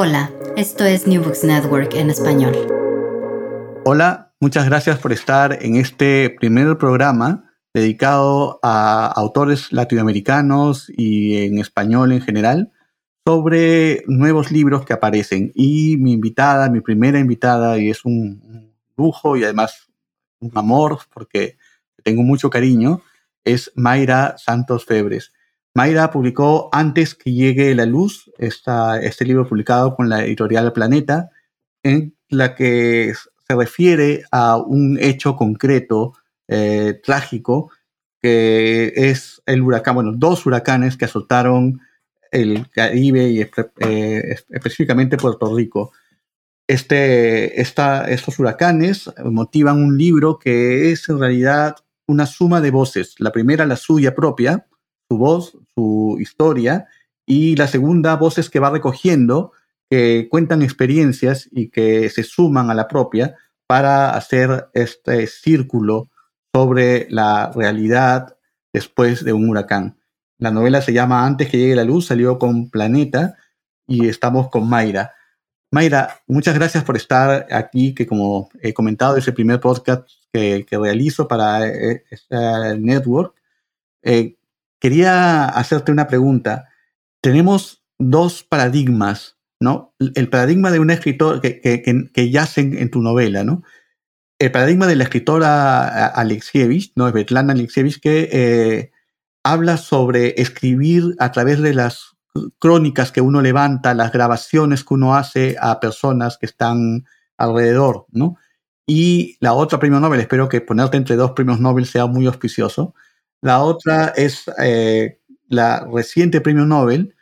Hola, esto es New Books Network en español. Hola, muchas gracias por estar en este primer programa dedicado a autores latinoamericanos y en español en general sobre nuevos libros que aparecen. Y mi invitada, mi primera invitada, y es un lujo y además un amor porque tengo mucho cariño, es Mayra Santos Febres. Mayra publicó Antes que llegue la luz, este libro publicado con la editorial Planeta, en la que se refiere a un hecho concreto, eh, trágico, que es el huracán, bueno, dos huracanes que azotaron el Caribe y eh, específicamente Puerto Rico. Este, estos huracanes motivan un libro que es en realidad una suma de voces. La primera, la suya propia, su voz, su historia, y la segunda, voces que va recogiendo, que cuentan experiencias y que se suman a la propia para hacer este círculo sobre la realidad después de un huracán. La novela se llama Antes que llegue la luz, salió con Planeta y estamos con Mayra. Mayra, muchas gracias por estar aquí, que como he comentado es el primer podcast que, realizo para este network. Eh, quería hacerte una pregunta. Tenemos dos paradigmas, ¿no? El paradigma de un escritor que, que, que yacen en tu novela, ¿no? El paradigma de la escritora Alexievich, ¿no? Svetlana Alexievich, que eh, habla sobre escribir a través de las crónicas que uno levanta, las grabaciones que uno hace a personas que están alrededor, ¿no? Y la otra premio Nobel, espero que ponerte entre dos premios Nobel sea muy auspicioso, la otra es eh, la reciente premio Nobel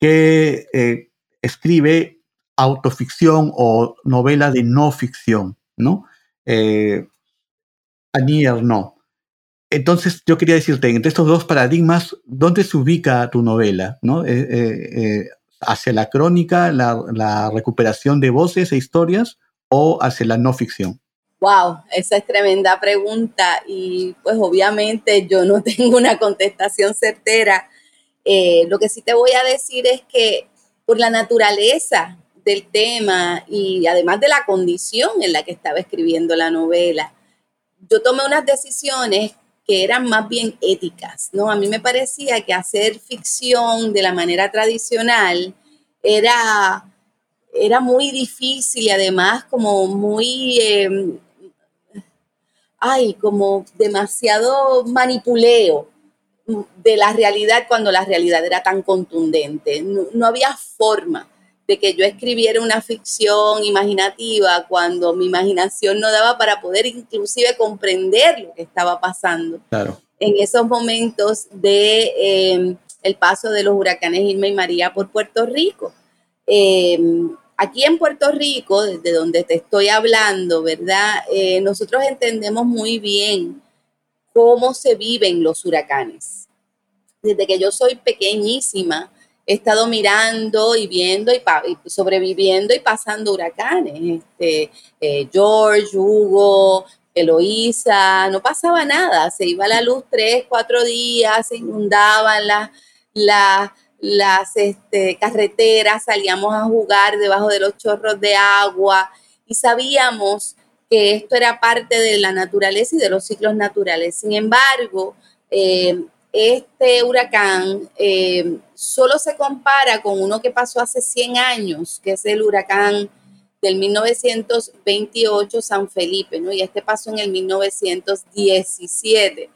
que eh, escribe autoficción o novela de no ficción, ¿no? Eh, no. Entonces yo quería decirte, entre estos dos paradigmas, ¿dónde se ubica tu novela? ¿no? Eh, ¿Hacia la crónica, la recuperación de voces e historias o hacia la no ficción? Wow, esa es tremenda pregunta y pues obviamente yo no tengo una contestación certera. Eh, lo que sí te voy a decir es que por la naturaleza del tema y además de la condición en la que estaba escribiendo la novela, yo tomé unas decisiones que eran más bien éticas, ¿no? A mí me parecía que hacer ficción de la manera tradicional era, era muy difícil y además como muy... Em, ay, como demasiado manipuleo de la realidad cuando la realidad era tan contundente. No, había forma de que yo escribiera una ficción imaginativa cuando mi imaginación no daba para poder inclusive comprender lo que estaba pasando. Claro. En esos momentos de em, el paso de los huracanes Irma y María por Puerto Rico. Em, Aquí en Puerto Rico, desde donde te estoy hablando, ¿verdad? Eh, nosotros entendemos muy bien cómo se viven los huracanes. Desde que yo soy pequeñísima, he estado mirando y viendo y, sobreviviendo y pasando huracanes. Este, eh, George, Hugo, Eloísa, no pasaba nada. Se iba la luz tres, cuatro días, se inundaban las... La, las este, carreteras, salíamos a jugar debajo de los chorros de agua y sabíamos que esto era parte de la naturaleza y de los ciclos naturales. Sin embargo, eh, este huracán eh, solo se compara con uno que pasó hace 100 años, que es el huracán del 1928 San Felipe, ¿no? Y este pasó en el 1917.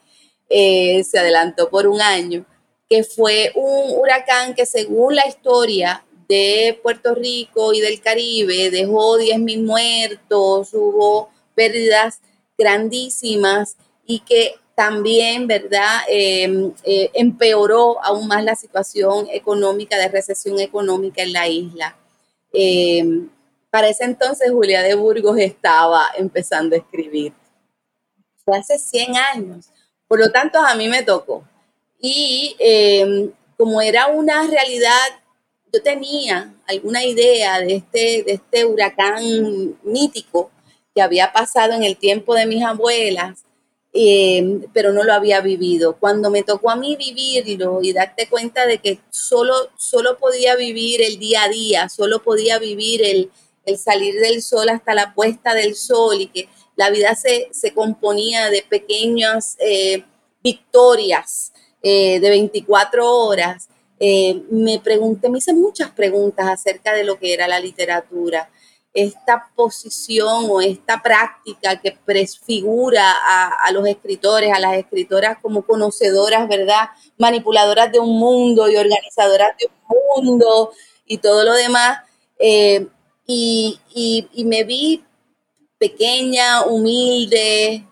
Eh, se adelantó por un año que fue un huracán que según la historia de Puerto Rico y del Caribe dejó 10.000 muertos, hubo pérdidas grandísimas y que también, ¿verdad?, em, eh, empeoró aún más la situación económica, de recesión económica en la isla. Em, para ese entonces Julia de Burgos estaba empezando a escribir. Fue hace 100 años. Por lo tanto, a mí me tocó y em, como era una realidad, yo tenía alguna idea de este, de este huracán mítico que había pasado en el tiempo de mis abuelas. eh, pero no lo había vivido. Cuando me tocó a mí vivirlo y darte cuenta de que solo, solo podía vivir el día a día, solo podía vivir el, salir del sol hasta la puesta del sol y que la vida se, componía de pequeñas eh, victorias de 24 horas, me pregunté, me hice muchas preguntas acerca de lo que era la literatura esta posición o esta práctica que presfigura a, los escritores, a las escritoras como conocedoras, ¿verdad? Manipuladoras de un mundo y organizadoras de un mundo y todo lo demás. Eh, y, me vi pequeña, humilde,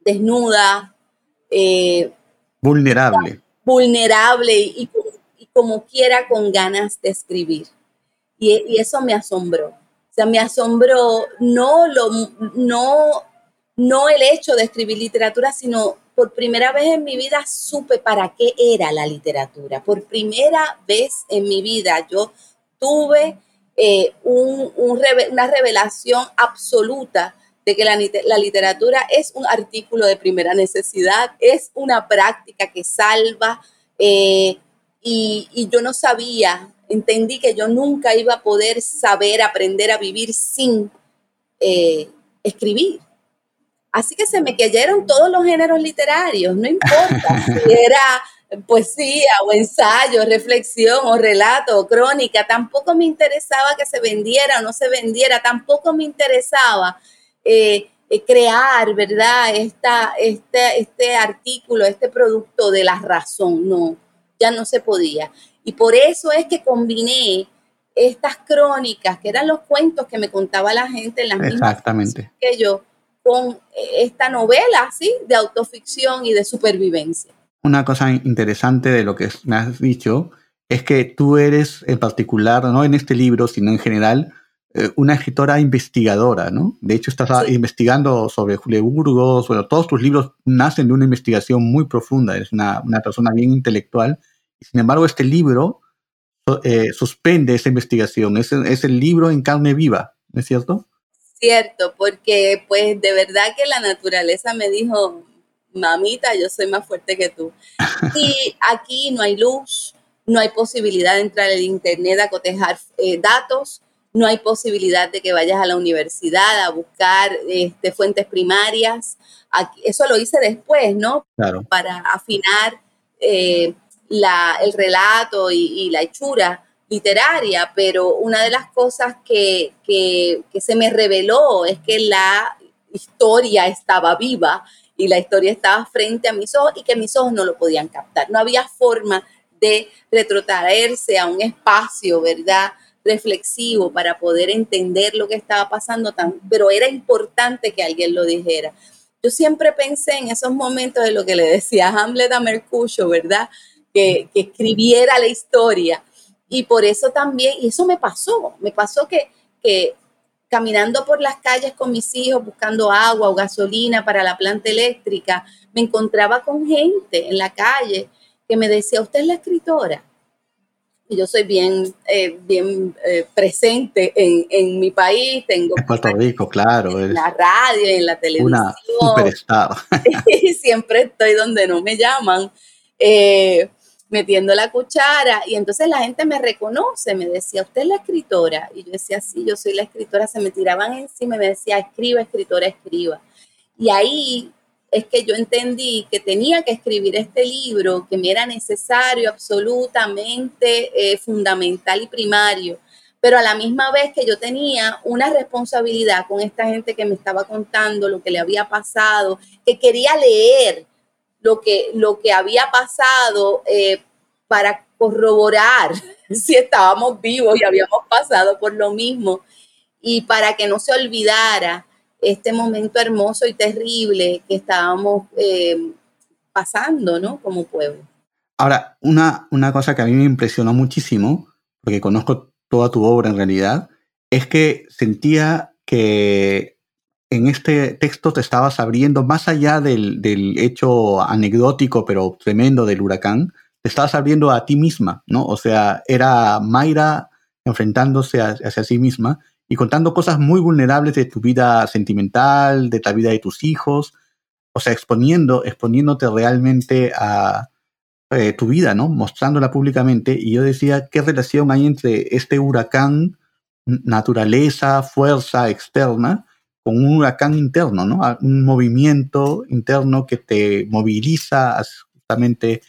desnuda. Eh, vulnerable. Vulnerable y como quiera con ganas de escribir. Y, eso me asombró. O sea, me asombró no, lo, no, no el hecho de escribir literatura, sino por primera vez en mi vida supe para qué era la literatura. Por primera vez en mi vida yo tuve eh, una revelación absoluta de que la, literatura es un artículo de primera necesidad, es una práctica que salva. Eh, y, y, yo no sabía entendí que yo nunca iba a poder saber, aprender a vivir sin eh, escribir. Así que se me cayeron todos los géneros literarios, no importa si era poesía o ensayo, reflexión o relato o crónica, tampoco me interesaba que se vendiera o no se vendiera, tampoco me interesaba eh, eh, crear, ¿verdad? Esta, este, este artículo, este producto de la razón, no, ya no se podía. Y por eso es que combiné estas crónicas, que eran los cuentos que me contaba la gente en las Exactamente. que yo, con eh, esta novela, ¿sí? De autoficción y de supervivencia. Una cosa interesante de lo que me has dicho es que tú eres en particular, no en este libro, sino en general, eh, una escritora investigadora, ¿no? De hecho, estás investigando sobre Julio Burgos, bueno, todos tus libros nacen de una investigación muy profunda, eres una, una persona bien intelectual sin embargo, este libro eh, suspende esa investigación. Es, es el libro en carne viva, ¿no es cierto? Cierto, porque pues de verdad que la naturaleza me dijo, mamita, yo soy más fuerte que tú. Y aquí no hay luz, no hay posibilidad de entrar al internet a cotejar eh, datos, no hay posibilidad de que vayas a la universidad a buscar este, fuentes primarias. eso lo hice después, ¿no? Claro. Para afinar eh, el relato y, la hechura literaria, pero una de las cosas que, se me reveló es que la historia estaba viva y la historia estaba frente a mis ojos y que mis ojos no lo podían captar. No había forma de retrotraerse a un espacio, ¿verdad? Reflexivo para poder entender lo que estaba pasando, tan, pero era importante que alguien lo dijera. Yo siempre pensé en esos momentos de lo que le decía Hamlet a Mercurio, ¿verdad? que, escribiera la historia. Y por eso también, y eso me pasó, me pasó que, que caminando por las calles con mis hijos buscando agua o gasolina para la planta eléctrica, me encontraba con gente en la calle que me decía, usted es la escritora. Y yo soy bien, eh, bien eh, presente en, en, mi país. Tengo en Puerto Rico, claro. En la radio, en la televisión. Una superstar. y siempre estoy donde no me llaman. Eh, metiendo la cuchara y entonces la gente me reconoce, me decía, usted es la escritora. Y yo decía, sí, yo soy la escritora, se me tiraban encima y me decía, escriba, escritora, escriba. Y ahí es que yo entendí que tenía que escribir este libro, que me era necesario, absolutamente eh, fundamental y primario, pero a la misma vez que yo tenía una responsabilidad con esta gente que me estaba contando lo que le había pasado, que quería leer lo que, lo que había pasado eh, para corroborar si estábamos vivos y habíamos pasado por lo mismo y para que no se olvidara este momento hermoso y terrible que estábamos eh, pasando, ¿no? Como pueblo. Ahora, una, una cosa que a mí me impresionó muchísimo, porque conozco toda tu obra en realidad, es que sentía que en este texto te estabas abriendo, más allá del, hecho anecdótico pero tremendo del huracán, te estabas abriendo a ti misma, ¿no? O sea, era Mayra enfrentándose hacia sí misma y contando cosas muy vulnerables de tu vida sentimental, de la vida de tus hijos. o sea, exponiendo, exponiéndote realmente a eh, tu vida, ¿no? Mostrándola públicamente. Y yo decía, ¿qué relación hay entre este huracán, naturaleza, fuerza externa, con un huracán interno, ¿no? Un movimiento interno que te moviliza justamente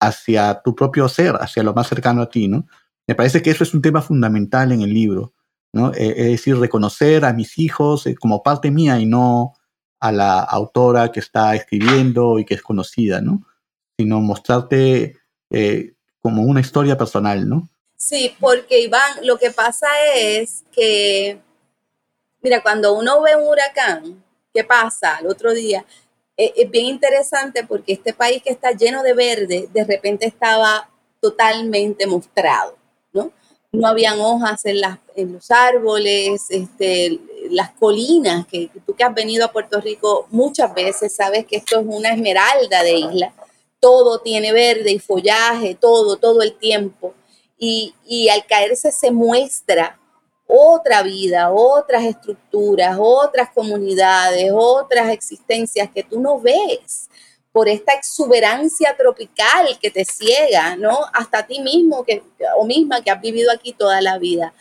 hacia tu propio ser, hacia lo más cercano a ti, ¿no? Me parece que eso es un tema fundamental en el libro, Eh, es decir, reconocer a mis hijos eh, como parte mía y no a la autora que está escribiendo y que es conocida, ¿no? Sino mostrarte eh, como una historia personal, ¿no? Sí, porque Iván, lo que pasa es que, mira, cuando uno ve un huracán, ¿qué pasa? El otro día, e, es, bien interesante porque este país que está lleno de verde, de repente estaba totalmente mostrado, ¿no? Habían hojas en, las, en los árboles, este, las colinas, que tú que has venido a Puerto Rico muchas veces sabes que esto es una esmeralda de isla. Todo tiene verde y follaje, todo, todo el tiempo. Y, y al caerse se muestra otra vida, otras estructuras, otras comunidades, otras existencias que tú no ves por esta exuberancia tropical que te ciega, ¿no? Hasta ti mismo que, o misma que has vivido aquí toda la vida.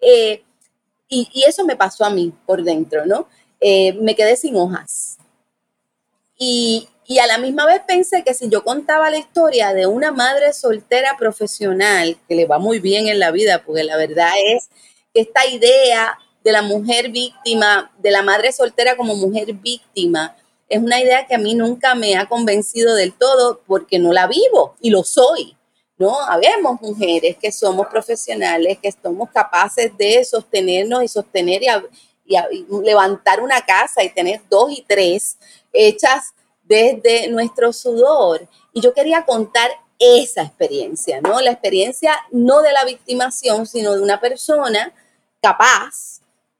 Eh, y, eso me pasó a mí por dentro, ¿no? Eh, me quedé sin hojas. Y, y a la misma vez pensé que si yo contaba la historia de una madre soltera profesional, que le va muy bien en la vida, porque la verdad es que esta idea de la mujer víctima, de la madre soltera como mujer víctima, es una idea que a mí nunca me ha convencido del todo porque no la vivo y lo soy. ¿no? Habemos mujeres que somos profesionales, que somos capaces de sostenernos y sostener y, levantar una casa y tener dos y tres hechas desde nuestro sudor. Y yo quería contar esa experiencia, ¿no? La experiencia no de la victimación, sino de una persona capaz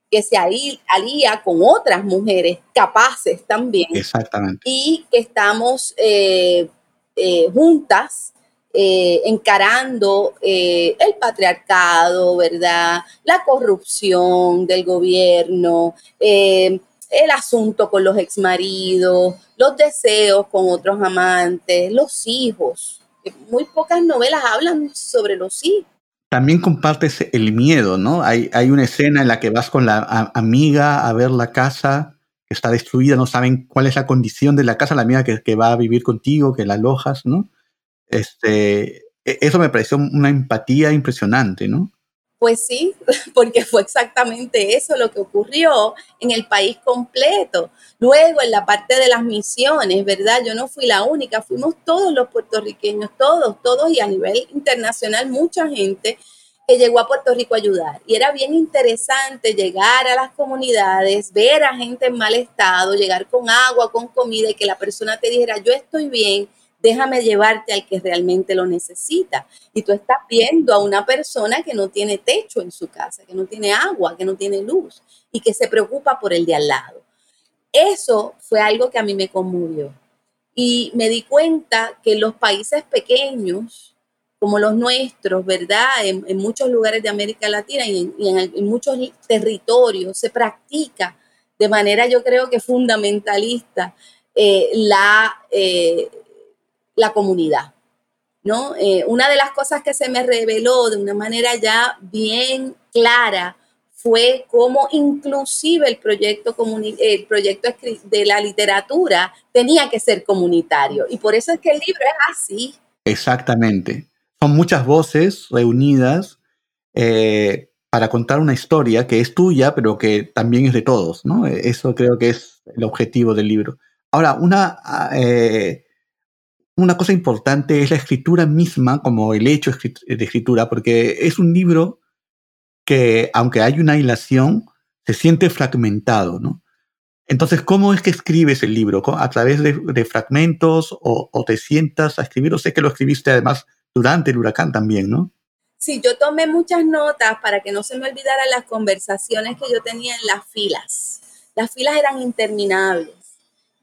que se alía con otras mujeres capaces también. Exactamente. Y que estamos eh, eh, juntas eh, encarando eh, el patriarcado, ¿verdad? La corrupción del gobierno, eh, el asunto con los exmaridos, los deseos con otros amantes, los hijos. Muy pocas novelas hablan sobre los hijos. También compartes el miedo, ¿no? Hay, hay una escena en la que vas con la amiga a ver la casa que está destruida, no saben cuál es la condición de la casa, la amiga que, que va a vivir contigo, que la alojas, ¿no? Este, e, eso me pareció una empatía impresionante, ¿no? Pues sí, porque fue exactamente eso lo que ocurrió en el país completo. Luego, en la parte de las misiones, ¿verdad? Yo no fui la única, fuimos todos los puertorriqueños, todos, todos, y a nivel internacional mucha gente que llegó a Puerto Rico a ayudar. Y era bien interesante llegar a las comunidades, ver a gente en mal estado, llegar con agua, con comida y que la persona te dijera, yo estoy bien, déjame llevarte al que realmente lo necesita. Y tú estás viendo a una persona que no tiene techo en su casa, que no tiene agua, que no tiene luz y que se preocupa por el de al lado. Eso fue algo que a mí me conmovió. Y me di cuenta que los países pequeños, como los nuestros, ¿verdad? En, muchos lugares de América Latina y en, muchos territorios se practica de manera, yo creo que fundamentalista, eh, la, eh, la comunidad. ¿no? Eh, una de las cosas que se me reveló de una manera ya bien clara fue cómo inclusive el proyecto, el proyecto de la literatura tenía que ser comunitario. Y por eso es que el libro es así. Exactamente. Son muchas voces reunidas eh, para contar una historia que es tuya, pero que también es de todos. ¿no? Eso creo que es el objetivo del libro. Ahora, una... Eh, una cosa importante es la escritura misma, como el hecho de escritura, porque es un libro que, aunque hay una hilación, se siente fragmentado, ¿no? Entonces, ¿cómo es que escribes el libro? ¿A través de, fragmentos o, te sientas a escribir? sé que lo escribiste además durante el huracán también, ¿no? Sí, yo tomé muchas notas para que no se me olvidaran las conversaciones que yo tenía en las filas. Las filas eran interminables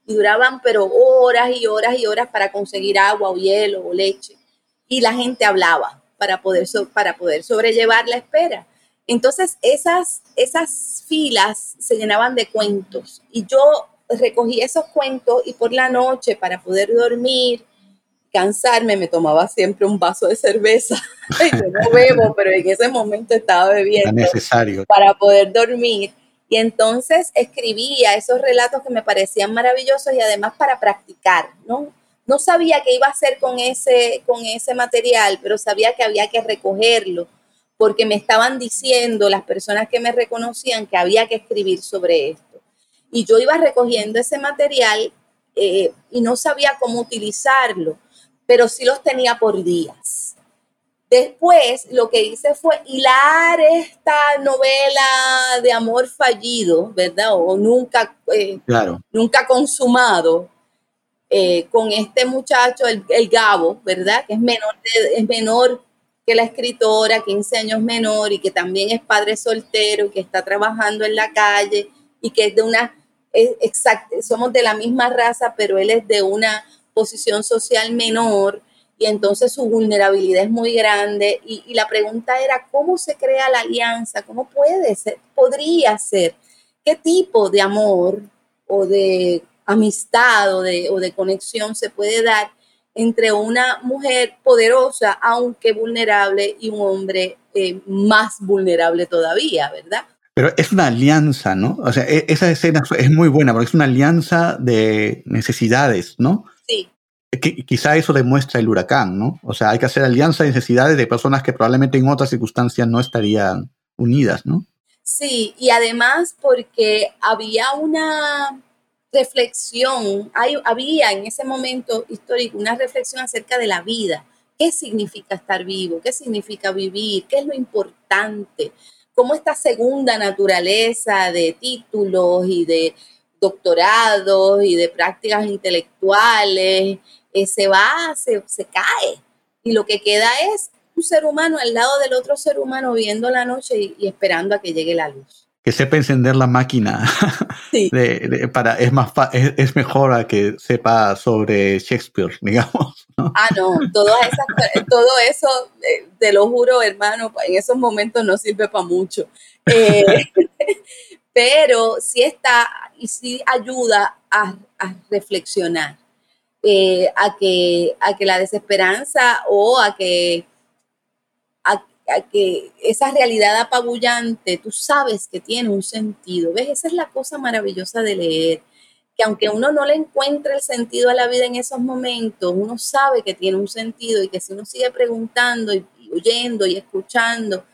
y duraban pero horas y horas y horas para conseguir agua o hielo o leche. Y la gente hablaba para poder, para poder sobrellevar la espera. Entonces esas, esas filas se llenaban de cuentos y yo recogí esos cuentos y por la noche para poder dormir, cansarme, me tomaba siempre un vaso de cerveza. Yo no bebo, pero en ese momento estaba bebiendo. necesario. Para poder dormir. Y entonces escribía esos relatos que me parecían maravillosos y además para practicar, ¿no? No sabía qué iba a hacer con ese, con ese material, pero sabía que había que recogerlo, porque me estaban diciendo las personas que me reconocían que había que escribir sobre esto. Y yo iba recogiendo ese material eh, y no sabía cómo utilizarlo, pero sí los tenía por días. Después lo que hice fue hilar esta novela de amor fallido, ¿verdad? O nunca, eh, claro. nunca consumado, eh, con este muchacho, el, Gabo, ¿verdad? Que es menor, es menor que la escritora, 15 años menor y que también es padre soltero, que está trabajando en la calle y que es de una, exacto, somos de la misma raza, pero él es de una posición social menor y entonces su vulnerabilidad es muy grande y, y la pregunta era, ¿cómo se crea la alianza? ¿Cómo puede ser? ¿Podría ser? ¿Qué tipo de amor o de amistad o de, o de conexión se puede dar entre una mujer poderosa, aunque vulnerable, y un hombre eh, más vulnerable todavía, ¿verdad? Pero es una alianza, ¿no? O sea, e, esa escena es muy buena porque es una alianza de necesidades, ¿no? Sí. Quizá eso demuestra el huracán, ¿no? O sea, hay que hacer alianza de necesidades de personas que probablemente en otras circunstancias no estarían unidas, ¿no? Sí, y además porque había una reflexión, había en ese momento histórico una reflexión acerca de la vida. ¿Qué significa estar vivo? ¿Qué significa vivir? ¿Qué es lo importante? ¿Cómo esta segunda naturaleza de títulos y de doctorados y de prácticas intelectuales eh, se va, se, se cae? Y lo que queda es un ser humano al lado del otro ser humano viendo la noche y esperando a que llegue la luz que sepa encender la máquina. para, es, más es, mejor a que sepa sobre Shakespeare, digamos. Ah, no, todo eso, eh, te lo juro, hermano, en esos momentos no sirve para mucho. Eh, pero sí está y sí ayuda a, reflexionar, eh, a, que, a que la desesperanza o a que que esa realidad apabullante, tú sabes que tiene un sentido. ¿Ves? Esa es la cosa maravillosa de leer, que aunque uno no le encuentre el sentido a la vida en esos momentos, uno sabe que tiene un sentido y que si uno sigue preguntando y, oyendo y escuchando,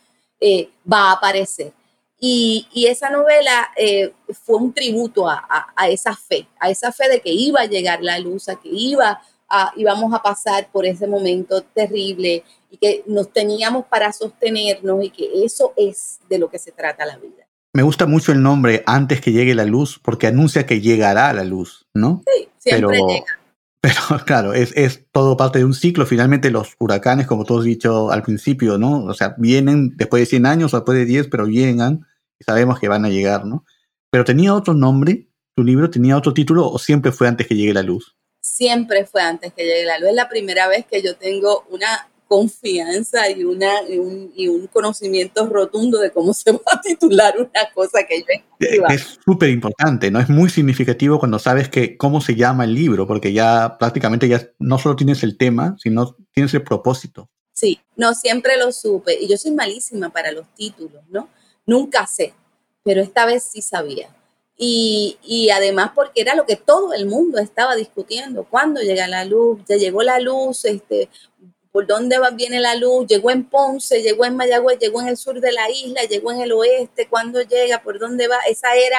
eh, va a aparecer. Y, esa novela eh, fue un tributo a, a, esa fe, a esa fe de que iba a llegar la luz, a que iba a, íbamos a pasar por ese momento terrible y que nos teníamos para sostenernos y que eso es de lo que se trata la vida. Me gusta mucho el nombre antes que llegue la luz porque anuncia que llegará la luz, ¿no? Sí, siempre llega. Pero claro, es, es, todo parte de un ciclo. Finalmente los huracanes, como tú has dicho al principio, ¿no? O sea, vienen después de 100 años o después de 10, pero llegan y sabemos que van a llegar, ¿no? Pero tenía otro nombre, tu libro tenía otro título o siempre fue antes que llegue la luz? Siempre fue antes que llegue la luz. Es la primera vez que yo tengo una confianza y, una, y un, conocimiento rotundo de cómo se va a titular una cosa que yo escriba. Es súper importante, ¿no? Es muy significativo cuando sabes que cómo se llama el libro, porque ya prácticamente ya no solo tienes el tema, sino tienes el propósito. Sí, no, siempre lo supe. Y yo soy malísima para los títulos, ¿no? Nunca sé, pero esta vez sí sabía. Y, y, además porque era lo que todo el mundo estaba discutiendo. ¿Cuándo llega la luz? Ya llegó la luz, este, por dónde va, viene la luz, llegó en Ponce, llegó en Mayagüez, llegó en el sur de la isla, llegó en el oeste, cuándo llega, por dónde va, esa era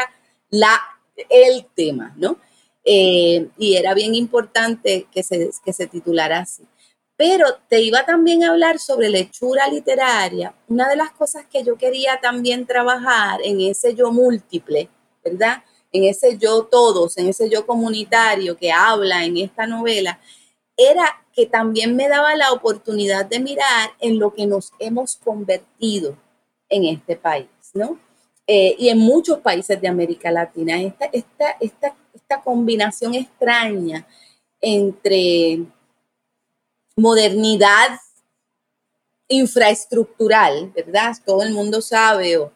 la, el tema, ¿no? Eh, y era bien importante que se, que se titulara así. Pero te iba también a hablar sobre lectura literaria. Una de las cosas que yo quería también trabajar en ese yo múltiple, ¿verdad? En ese yo todos, en ese yo comunitario que habla en esta novela, era que también me daba la oportunidad de mirar en lo que nos hemos convertido en este país, ¿no? Eh, y en muchos países de América Latina, esta, esta, esta, esta combinación extraña entre modernidad infraestructural, ¿verdad? Todo el mundo sabe o,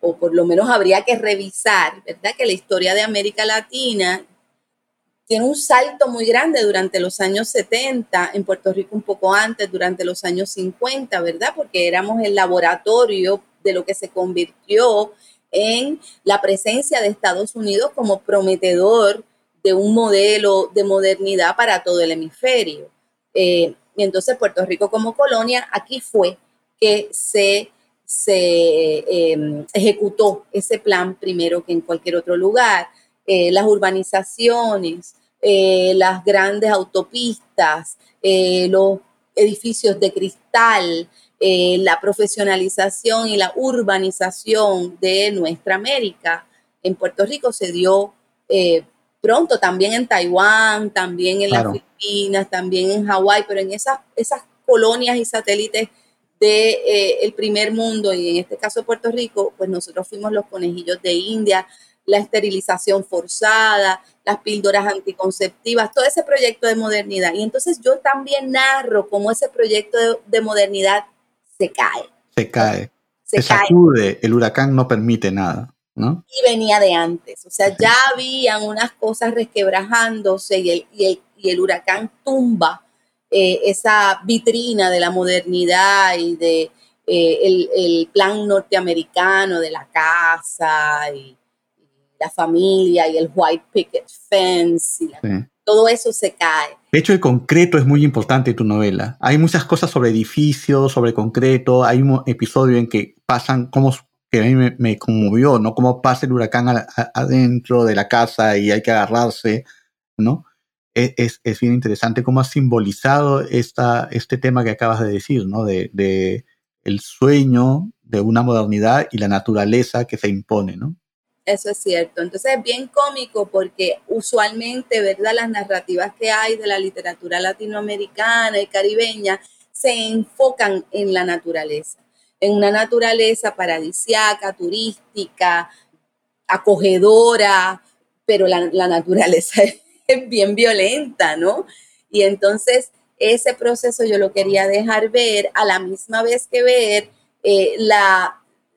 o por lo menos habría que revisar, ¿verdad? Que la historia de América Latina tiene un salto muy grande durante los años 70, en Puerto Rico un poco antes, durante los años 50, ¿verdad? Porque éramos el laboratorio de lo que se convirtió en la presencia de Estados Unidos como prometedor de un modelo de modernidad para todo el hemisferio. Eh, y entonces Puerto Rico como colonia, aquí fue que se, se em, ejecutó ese plan primero que en cualquier otro lugar. Eh, las urbanizaciones, eh, las grandes autopistas, los edificios de cristal, la profesionalización y la urbanización de nuestra América en Puerto Rico se dio pronto, también en Taiwán, también en las Filipinas, también en Hawái, pero en esas, esas colonias y satélites del de, eh, primer mundo y en este caso Puerto Rico, pues nosotros fuimos los conejillos de India, la esterilización forzada, las píldoras anticonceptivas, todo ese proyecto de modernidad. Y entonces yo también narro cómo ese proyecto de, modernidad se cae. Se cae. Se, se sacude, el huracán no permite nada. Y venía de antes, o sea, ya habían unas cosas resquebrajándose y el, y el, huracán tumba eh, esa vitrina de la modernidad y de eh, el, plan norteamericano de la casa y, la familia y el white picket fence y todo eso se cae. De hecho, el concreto es muy importante en tu novela. Hay muchas cosas sobre edificios, sobre concreto. Hay un episodio en que pasan cómo que a mí me, conmovió, ¿no? Cómo pasa el huracán adentro de la casa y hay que agarrarse, ¿no? E, es, es, bien interesante cómo ha simbolizado esta, este tema que acabas de decir, ¿no? De, de, el sueño de una modernidad y la naturaleza que se impone, ¿no? Eso es cierto. Entonces es bien cómico porque usualmente, ¿verdad? Las narrativas que hay de la literatura latinoamericana y caribeña se enfocan en la naturaleza en una naturaleza paradisiaca, turística, acogedora, pero la, naturaleza es bien violenta, ¿no? Y entonces ese proceso yo lo quería dejar ver a la misma vez que ver eh,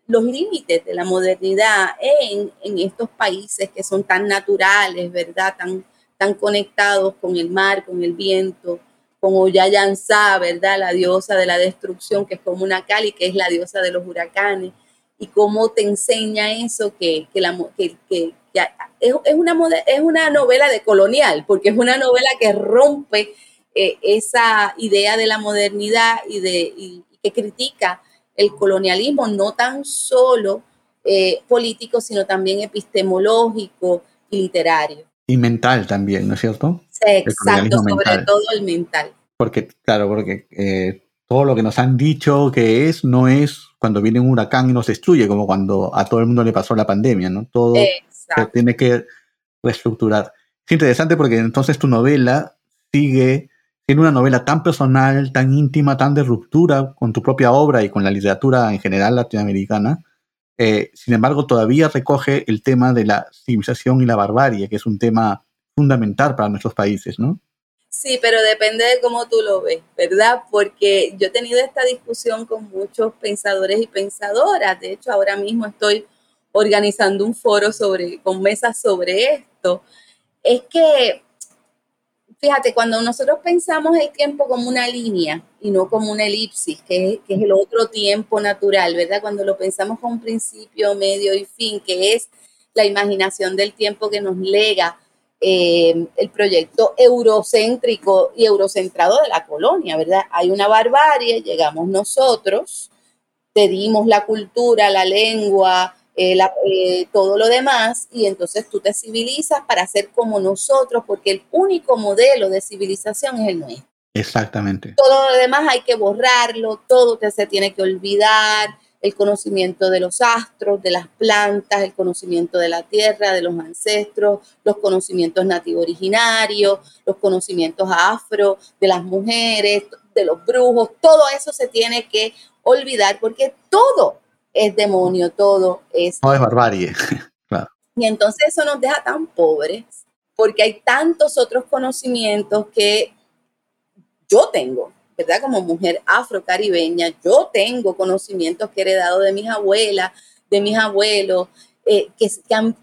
los límites de la modernidad en, en, estos países que son tan naturales, ¿verdad? Tan, tan conectados con el mar, con el viento, como Yayansa, ¿verdad? La diosa de la destrucción, que es como una Kali, que es la diosa de los huracanes, y cómo te enseña eso, que, la, que, que, es, una, es una novela de colonial, porque es una novela que rompe eh, esa idea de la modernidad y, de, que critica el colonialismo, no tan solo eh, político, sino también epistemológico y literario. Y mental también, ¿no es cierto? Exacto, sobre todo el mental. Porque, claro, porque eh, todo lo que nos han dicho que es, no es cuando viene un huracán y nos destruye, como cuando a todo el mundo le pasó la pandemia, ¿no? Todo se tiene que reestructurar. Es interesante porque entonces tu novela sigue siendo una novela tan personal, tan íntima, tan de ruptura con tu propia obra y con la literatura en general latinoamericana. Eh, sin embargo, todavía recoge el tema de la civilización y la barbarie, que es un tema fundamental para nuestros países, ¿no? Sí, pero depende de cómo tú lo ves, ¿verdad? Porque yo he tenido esta discusión con muchos pensadores y pensadoras. De hecho, ahora mismo estoy organizando un foro sobre, con mesas sobre esto. Es que, fíjate, cuando nosotros pensamos el tiempo como una línea y no como una elipsis, que es, el otro tiempo natural, ¿verdad? Cuando lo pensamos con principio, medio y fin, que es la imaginación del tiempo que nos lega eh, el proyecto eurocéntrico y eurocentrado de la colonia, ¿verdad? Hay una barbarie, llegamos nosotros, pedimos la cultura, la lengua, eh, eh, todo lo demás, y entonces tú te civilizas para ser como nosotros, porque el único modelo de civilización es el nuestro. Exactamente. Todo lo demás hay que borrarlo, todo te se tiene que olvidar, el conocimiento de los astros, de las plantas, el conocimiento de la tierra, de los ancestros, los conocimientos nativo originarios, los conocimientos afro, de las mujeres, de los brujos, todo eso se tiene que olvidar porque todo es demonio, todo es... Todo es barbarie. Y entonces eso nos deja tan pobres porque hay tantos otros conocimientos que yo tengo, ¿verdad? Como mujer afrocaribeña, yo tengo conocimientos que he heredado de mis abuelas, de mis abuelos, eh, que,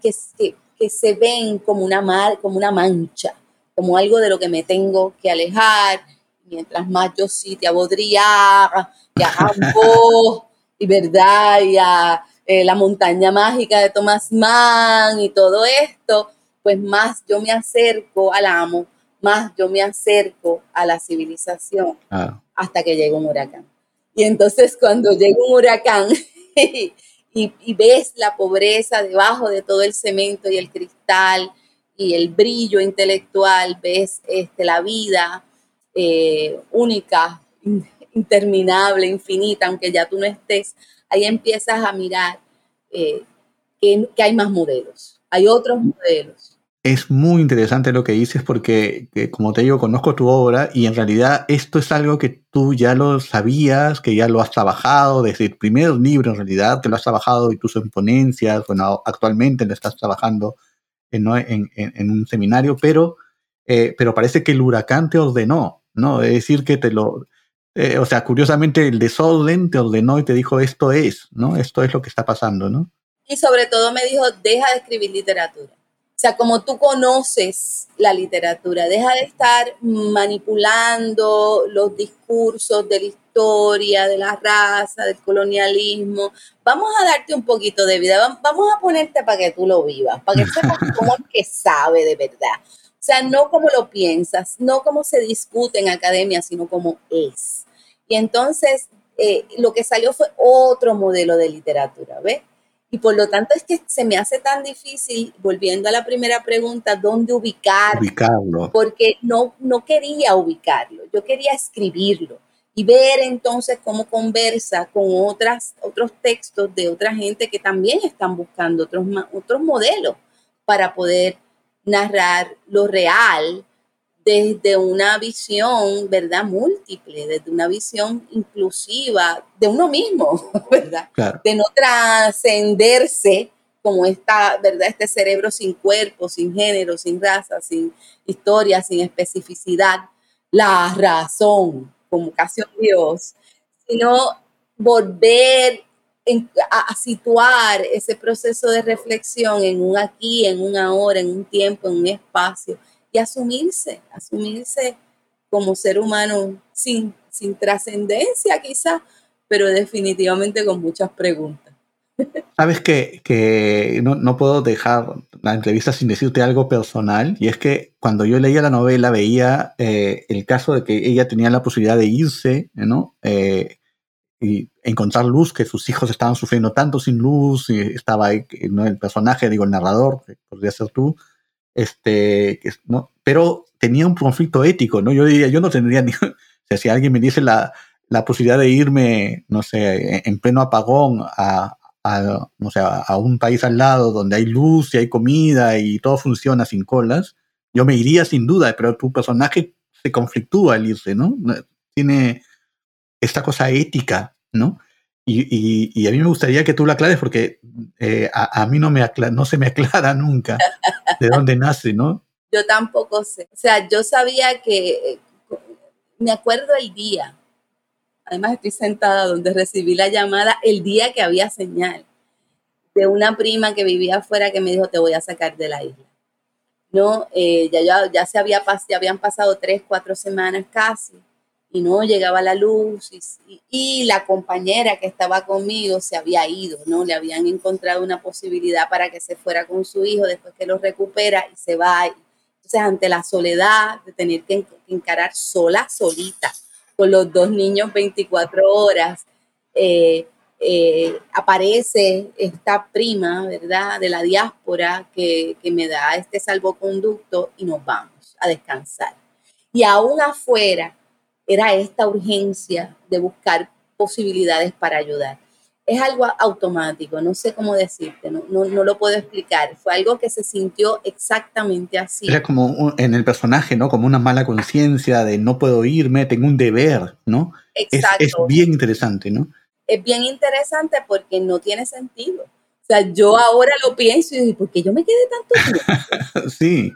que, que, se ven como una, mal, como una mancha, como algo de lo que me tengo que alejar, mientras más yo sí te abodría, y a y verdad, y a eh, la montaña mágica de Thomas Mann y todo esto, pues más yo me acerco al amo, más yo me acerco a la civilización ah. hasta que llega un huracán. Y entonces cuando llega un huracán y, ves la pobreza debajo de todo el cemento y el cristal y el brillo intelectual, ves este, la vida eh, única, interminable, infinita, aunque ya tú no estés, ahí empiezas a mirar eh, que hay más modelos, hay otros modelos es muy interesante lo que dices porque, como te digo, conozco tu obra y en realidad esto es algo que tú ya lo sabías, que ya lo has trabajado desde el primer libro en realidad, que lo has trabajado incluso en ponencias, bueno, actualmente lo estás trabajando en, en, un seminario, pero, eh, pero parece que el huracán te ordenó, ¿no? Es decir, que te lo... Eh, o sea, curiosamente el desorden te ordenó y te dijo esto es, ¿no? Esto es lo que está pasando, ¿no? Y sobre todo me dijo, deja de escribir literatura o sea, como tú conoces la literatura, deja de estar manipulando los discursos de la historia, de la raza, del colonialismo. Vamos a darte un poquito de vida, vamos a ponerte para que tú lo vivas, para que sepas cómo es que sabe de verdad. O sea, no como lo piensas, no como se discute en academia, sino como es. Y entonces, eh, lo que salió fue otro modelo de literatura, ¿ves? Y por lo tanto es que se me hace tan difícil, volviendo a la primera pregunta, ¿dónde ubicarlo? Ubicarlo. Porque no, no quería ubicarlo, yo quería escribirlo y ver entonces cómo conversa con otras, otros textos de otra gente que también están buscando otros, otros modelos para poder narrar lo real desde una visión, ¿verdad? Múltiple, desde una visión inclusiva de uno mismo, ¿verdad? De no trascenderse como esta, ¿verdad? Este cerebro sin cuerpo, sin género, sin raza, sin historia, sin especificidad, la razón, como casi un Dios, sino volver a, a, situar ese proceso de reflexión en un aquí, en un ahora, en un tiempo, en un espacio, y asumirse, asumirse como ser humano sin, sin trascendencia quizá, pero definitivamente con muchas preguntas. Sabes que, que no, no, puedo dejar la entrevista sin decirte algo personal, y es que cuando yo leía la novela veía eh, el caso de que ella tenía la posibilidad de irse, ¿no? Eh, y encontrar luz, que sus hijos estaban sufriendo tanto sin luz, y estaba ahí, ¿no? el personaje, digo, el narrador, que podría ser tú, este, ¿no? pero tenía un conflicto ético, ¿no? Yo diría, yo no tendría ni, si alguien me dice la, la posibilidad de irme, no sé, en pleno apagón a, a, un país al lado donde hay luz y hay comida y todo funciona sin colas, yo me iría sin duda, pero tu personaje se conflictúa al irse, ¿no? Tiene esta cosa ética, ¿no? Y, a mí me gustaría que tú lo aclares porque eh, a, mí no, me no se me aclara nunca de dónde nace, ¿no? Yo tampoco sé. O sea, yo sabía que, me acuerdo el día, además estoy sentada donde recibí la llamada, el día que había señal de una prima que vivía afuera que me dijo, te voy a sacar de la isla. No, eh, ya, ya, ya, se había, ya habían pasado tres, cuatro semanas casi y no llegaba la luz y, la compañera que estaba conmigo se había ido, ¿no? Le habían encontrado una posibilidad para que se fuera con su hijo después que lo recupera y se va. Entonces, ante la soledad de tener que encarar sola, solita, con los dos niños 24 horas, eh, eh, aparece esta prima, ¿verdad?, de la diáspora que, que me da este salvoconducto y nos vamos a descansar. Y aún afuera, era esta urgencia de buscar posibilidades para ayudar. Es algo automático, no sé cómo decirte, no, no, lo puedo explicar. Fue algo que se sintió exactamente así. Era como en el personaje, ¿no? Como una mala conciencia de no puedo irme, tengo un deber, ¿no? Exacto. Es, bien interesante, ¿no? Es bien interesante porque no tiene sentido. Sea, yo ahora lo pienso y digo, ¿por qué yo me quedé tanto tiempo? sí.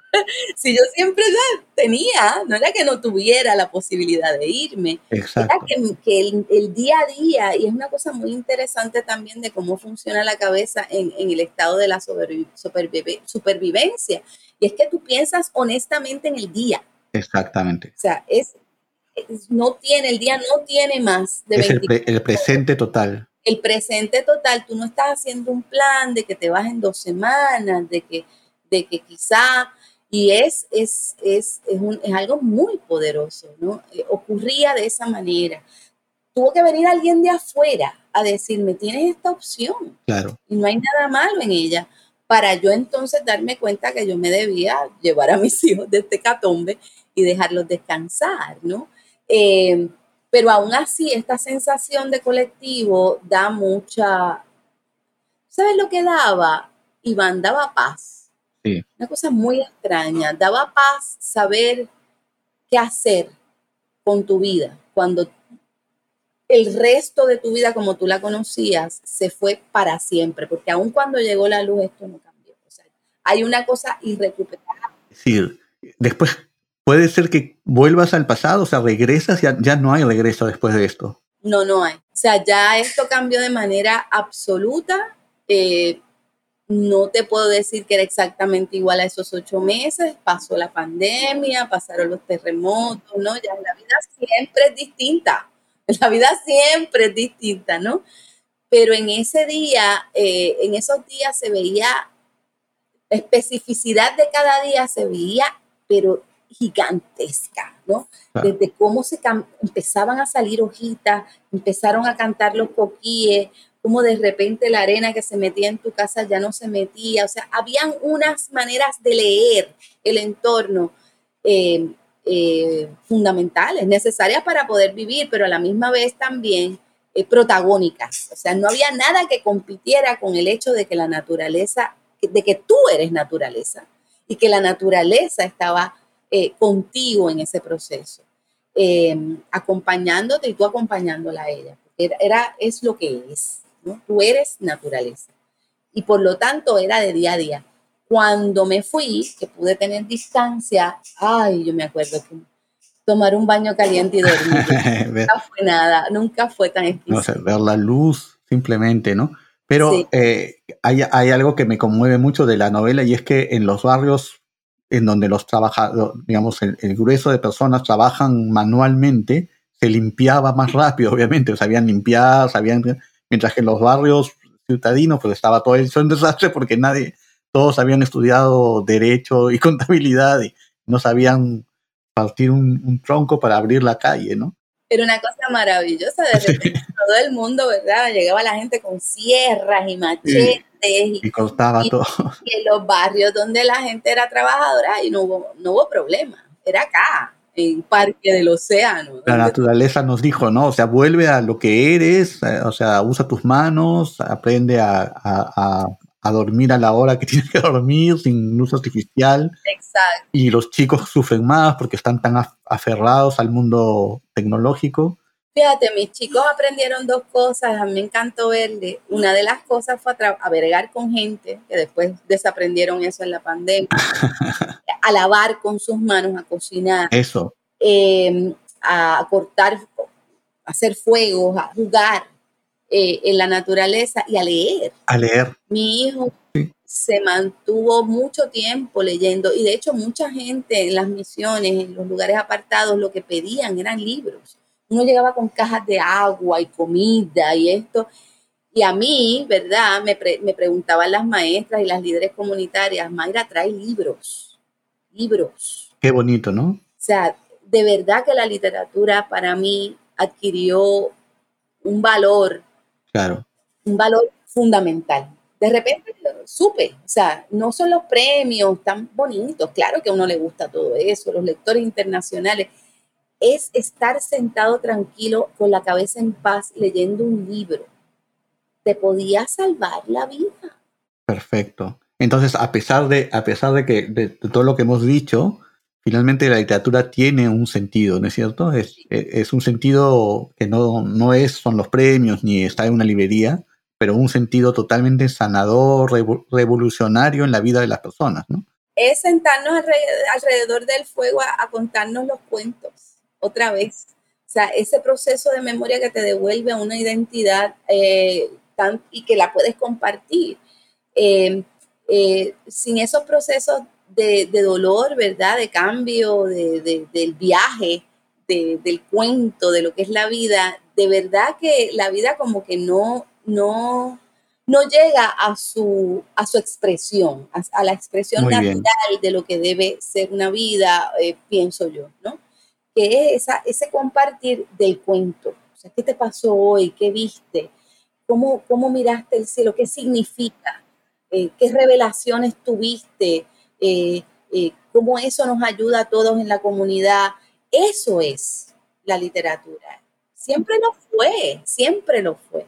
si yo siempre ya tenía, no era que no tuviera la posibilidad de irme, Exacto. era que, el, día a día, y es una cosa muy interesante también de cómo funciona la cabeza en, el estado de la supervivencia, y es que tú piensas honestamente en el día. Exactamente. O sea, es, no tiene, el día no tiene más de es el presente total el presente total, tú no estás haciendo un plan de que te vas en dos semanas, de que, de que quizá, y es, es, es, es, un, es algo muy poderoso, ¿no? Eh, ocurría de esa manera. Tuvo que venir alguien de afuera a decirme, tienes esta opción. Claro. Y no hay nada malo en ella. Para yo entonces darme cuenta que yo me debía llevar a mis hijos de este catombe y dejarlos descansar, ¿no? Eh, pero aún así, esta sensación de colectivo da mucha... ¿Sabes lo que daba? Iván, daba paz. Sí. Una cosa muy extraña. Daba paz saber qué hacer con tu vida cuando el resto de tu vida como tú la conocías se fue para siempre, porque aun cuando llegó la luz esto no cambió. O sea, hay una cosa irrecuperable. Sí, después puede ser que vuelvas al pasado, o sea, regresas, ya, ya no hay regreso después de esto. No, no hay. O sea, ya esto cambió de manera absoluta. Eh, no te puedo decir que era exactamente igual a esos ocho meses. Pasó la pandemia, pasaron los terremotos, ¿no? Ya la vida siempre es distinta. La vida siempre es distinta, ¿no? Pero en ese día, eh, en esos días se veía especificidad de cada día, se veía, pero gigantesca, ¿no? Desde cómo se empezaban a salir hojitas, empezaron a cantar los coquíes, cómo de repente la arena que se metía en tu casa ya no se metía, o sea, habían unas maneras de leer el entorno eh, eh, fundamentales, necesarias para poder vivir, pero a la misma vez también eh, protagónicas, o sea, no había nada que compitiera con el hecho de que la naturaleza, de que tú eres naturaleza y que la naturaleza estaba eh, contigo en ese proceso, em, acompañándote y tú acompañándola a ella. Era, es lo que es, ¿no? Tú eres naturaleza. Y por lo tanto era de día a día. Cuando me fui, que pude tener distancia, ay, yo me acuerdo que tomar un baño caliente y dormir. nunca fue nada, nunca fue tan exquisito. No, ver la luz simplemente, ¿no? Pero eh, hay, hay, algo que me conmueve mucho de la novela y es que en los barrios en donde los trabajadores, digamos, el, grueso de personas trabajan manualmente, se limpiaba más rápido, obviamente, sabían limpiar, sabían, mientras que en los barrios ciudadinos pues estaba todo eso en desastre porque nadie, todos habían estudiado derecho y contabilidad y no sabían partir un, tronco para abrir la calle, ¿no? Era una cosa maravillosa, de repente todo el mundo, ¿verdad? Llegaba la gente con sierras y machetes y, cortaba todo. Y en los barrios donde la gente era trabajadora y no hubo, no hubo problema. Era acá, en Parque del Océano. La naturaleza nos dijo, ¿no? O sea, vuelve a lo que eres, eh, o sea, usa tus manos, aprende a, a, a, dormir a la hora que tienes que dormir, sin luz artificial. Exacto. Y los chicos sufren más porque están tan aferrados al mundo tecnológico. Fíjate, mis chicos aprendieron dos cosas, a mí me encantó verle. Una de las cosas fue a, con gente, que después desaprendieron eso en la pandemia, a lavar con sus manos, a cocinar. Eso. Em, a cortar, a hacer fuegos, a jugar eh, en la naturaleza y a leer. A leer. Mi hijo se mantuvo mucho tiempo leyendo y de hecho mucha gente en las misiones, en los lugares apartados, lo que pedían eran libros uno llegaba con cajas de agua y comida y esto. Y a mí, ¿verdad? Me, me preguntaban las maestras y las líderes comunitarias, Mayra, trae libros, libros. Qué bonito, ¿no? O sea, de verdad que la literatura para mí adquirió un valor. Claro. Un valor fundamental. De repente supe, o sea, no son los premios tan bonitos, claro que a uno le gusta todo eso, los lectores internacionales, es estar sentado tranquilo con la cabeza en paz leyendo un libro. Te podía salvar la vida. Perfecto. Entonces, a pesar de, a pesar de que de, todo lo que hemos dicho, finalmente la literatura tiene un sentido, ¿no es cierto? Es, es un sentido que no, no es, son los premios ni está en una librería, pero un sentido totalmente sanador, revolucionario en la vida de las personas, ¿no? Es sentarnos alrededor del fuego a, contarnos los cuentos, otra vez. O sea, ese proceso de memoria que te devuelve a una identidad eh, y que la puedes compartir. Eh, eh, sin esos procesos de, dolor, ¿verdad? De cambio, del viaje, del cuento, de lo que es la vida, de verdad que la vida como que no, no, no llega a su, a su expresión, a, la expresión natural de lo que debe ser una vida, eh, pienso yo, ¿no? Que es ese compartir del cuento. O sea, ¿qué te pasó hoy? ¿Qué viste? ¿Cómo, cómo miraste el cielo? ¿Qué significa? Eh, ¿Qué revelaciones tuviste? Eh, ¿Cómo eso nos ayuda a todos en la comunidad? Eso es la literatura. Siempre lo fue, siempre lo fue.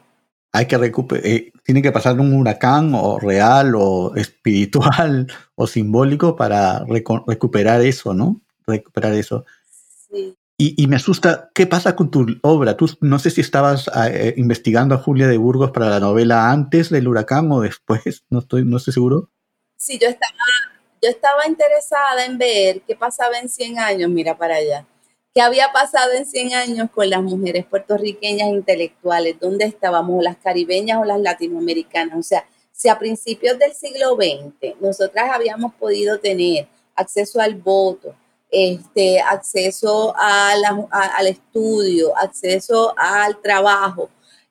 Hay que recuperar, eh, tiene que pasar un huracán o real o espiritual o simbólico para recuperar eso, ¿no? Recuperar eso. Sí. Y, me asusta, ¿qué pasa con tu obra? Tú no sé si estabas ah, eh, investigando a Julia de Burgos para la novela antes del huracán o después, no estoy, no estoy seguro. Sí, yo estaba, yo estaba interesada en ver qué pasaba en 100 años, mira para allá. ¿Qué había pasado en 100 años con las mujeres puertorriqueñas intelectuales? ¿Dónde estábamos, las caribeñas o las latinoamericanas? O sea, si a principios del siglo XX nosotras habíamos podido tener acceso al voto, este, acceso al estudio, acceso al trabajo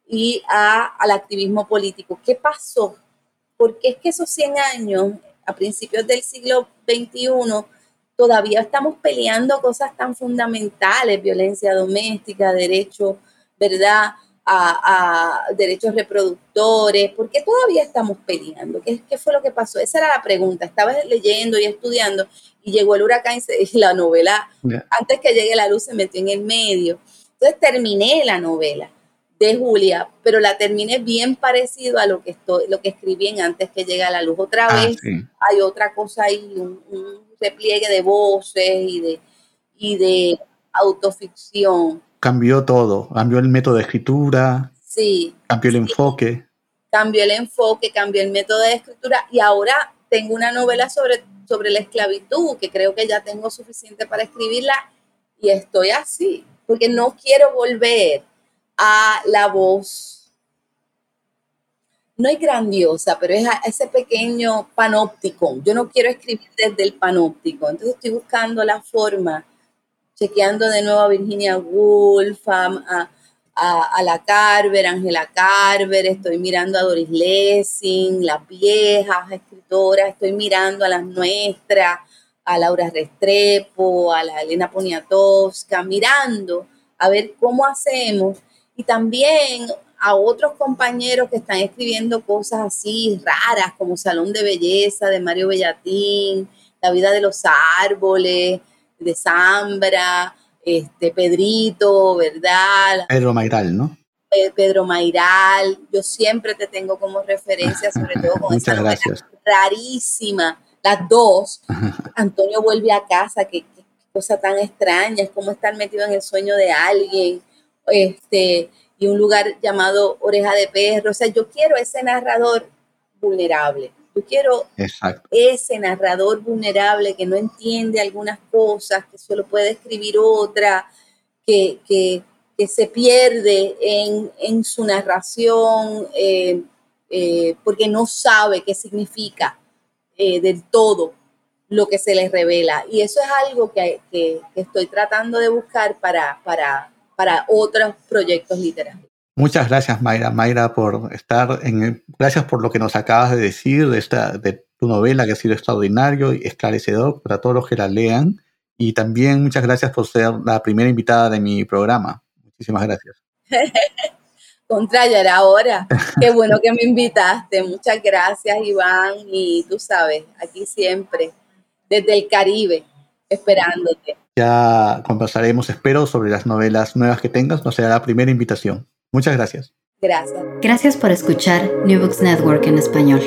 y al activismo político, ¿qué pasó? Porque es que esos 100 años, a principios del siglo XXI, todavía estamos peleando cosas tan fundamentales, violencia doméstica, derecho, ¿verdad? A, derechos reproductores, ¿por qué todavía estamos peleando? ¿Qué, ¿Qué, fue lo que pasó? Esa era la pregunta. Estaba leyendo y estudiando y llegó el huracán y la novela, antes que llegue la luz, se metió en el medio. Entonces terminé la novela de Julia, pero la terminé bien parecido a lo que estoy, lo que escribí en antes que llegue a la luz. Otra ah, vez hay otra cosa ahí, un, repliegue de voces y de, y de autoficción. Cambió todo, cambió el método de escritura. Sí. Cambió el enfoque. Cambió el enfoque, cambió el método de escritura y ahora tengo una novela sobre, sobre la esclavitud que creo que ya tengo suficiente para escribirla y estoy así, porque no quiero volver a la voz, no es grandiosa, pero es ese pequeño panóptico. Yo no quiero escribir desde el panóptico, entonces estoy buscando la forma, chequeando de nuevo a Virginia Woolf, a, a, la Carver, Angela Carver, estoy mirando a Doris Lessing, las viejas escritoras, estoy mirando a las nuestras, a Laura Restrepo, a la Elena Poniatowska, mirando a ver cómo hacemos y también a otros compañeros que están escribiendo cosas así raras como Salón de Belleza de Mario Bellatín, La vida de los árboles de Zambra, este Pedrito, ¿verdad? Pedro Mairal, ¿no? Pedro Mairal, yo siempre te tengo como referencia, sobre todo con esa novela rarísima, las dos. Antonio vuelve a casa, qué, qué cosa tan extraña, es como estar metido en el sueño de alguien este, y un lugar llamado Oreja de Perro. O sea, yo quiero ese narrador vulnerable. Yo quiero ese narrador vulnerable que no entiende algunas cosas, que solo puede escribir otra, que, que, se pierde en, su narración eh, eh, porque no sabe qué significa eh, del todo lo que se les revela. Y eso es algo que, que estoy tratando de buscar para, para, para otros proyectos literarios. Muchas gracias, Mayra. Mayra, por estar en. Gracias por lo que nos acabas de decir de, esta, de tu novela, que ha sido extraordinario y esclarecedor para todos los que la lean. Y también muchas gracias por ser la primera invitada de mi programa. Muchísimas gracias. Contra, ya era hora. Qué bueno que me invitaste. Muchas gracias, Iván. Y tú sabes, aquí siempre, desde el Caribe, esperándote. Ya conversaremos, espero, sobre las novelas nuevas que tengas. No será la primera invitación. Muchas gracias. Gracias. Gracias por escuchar New Books Network en español.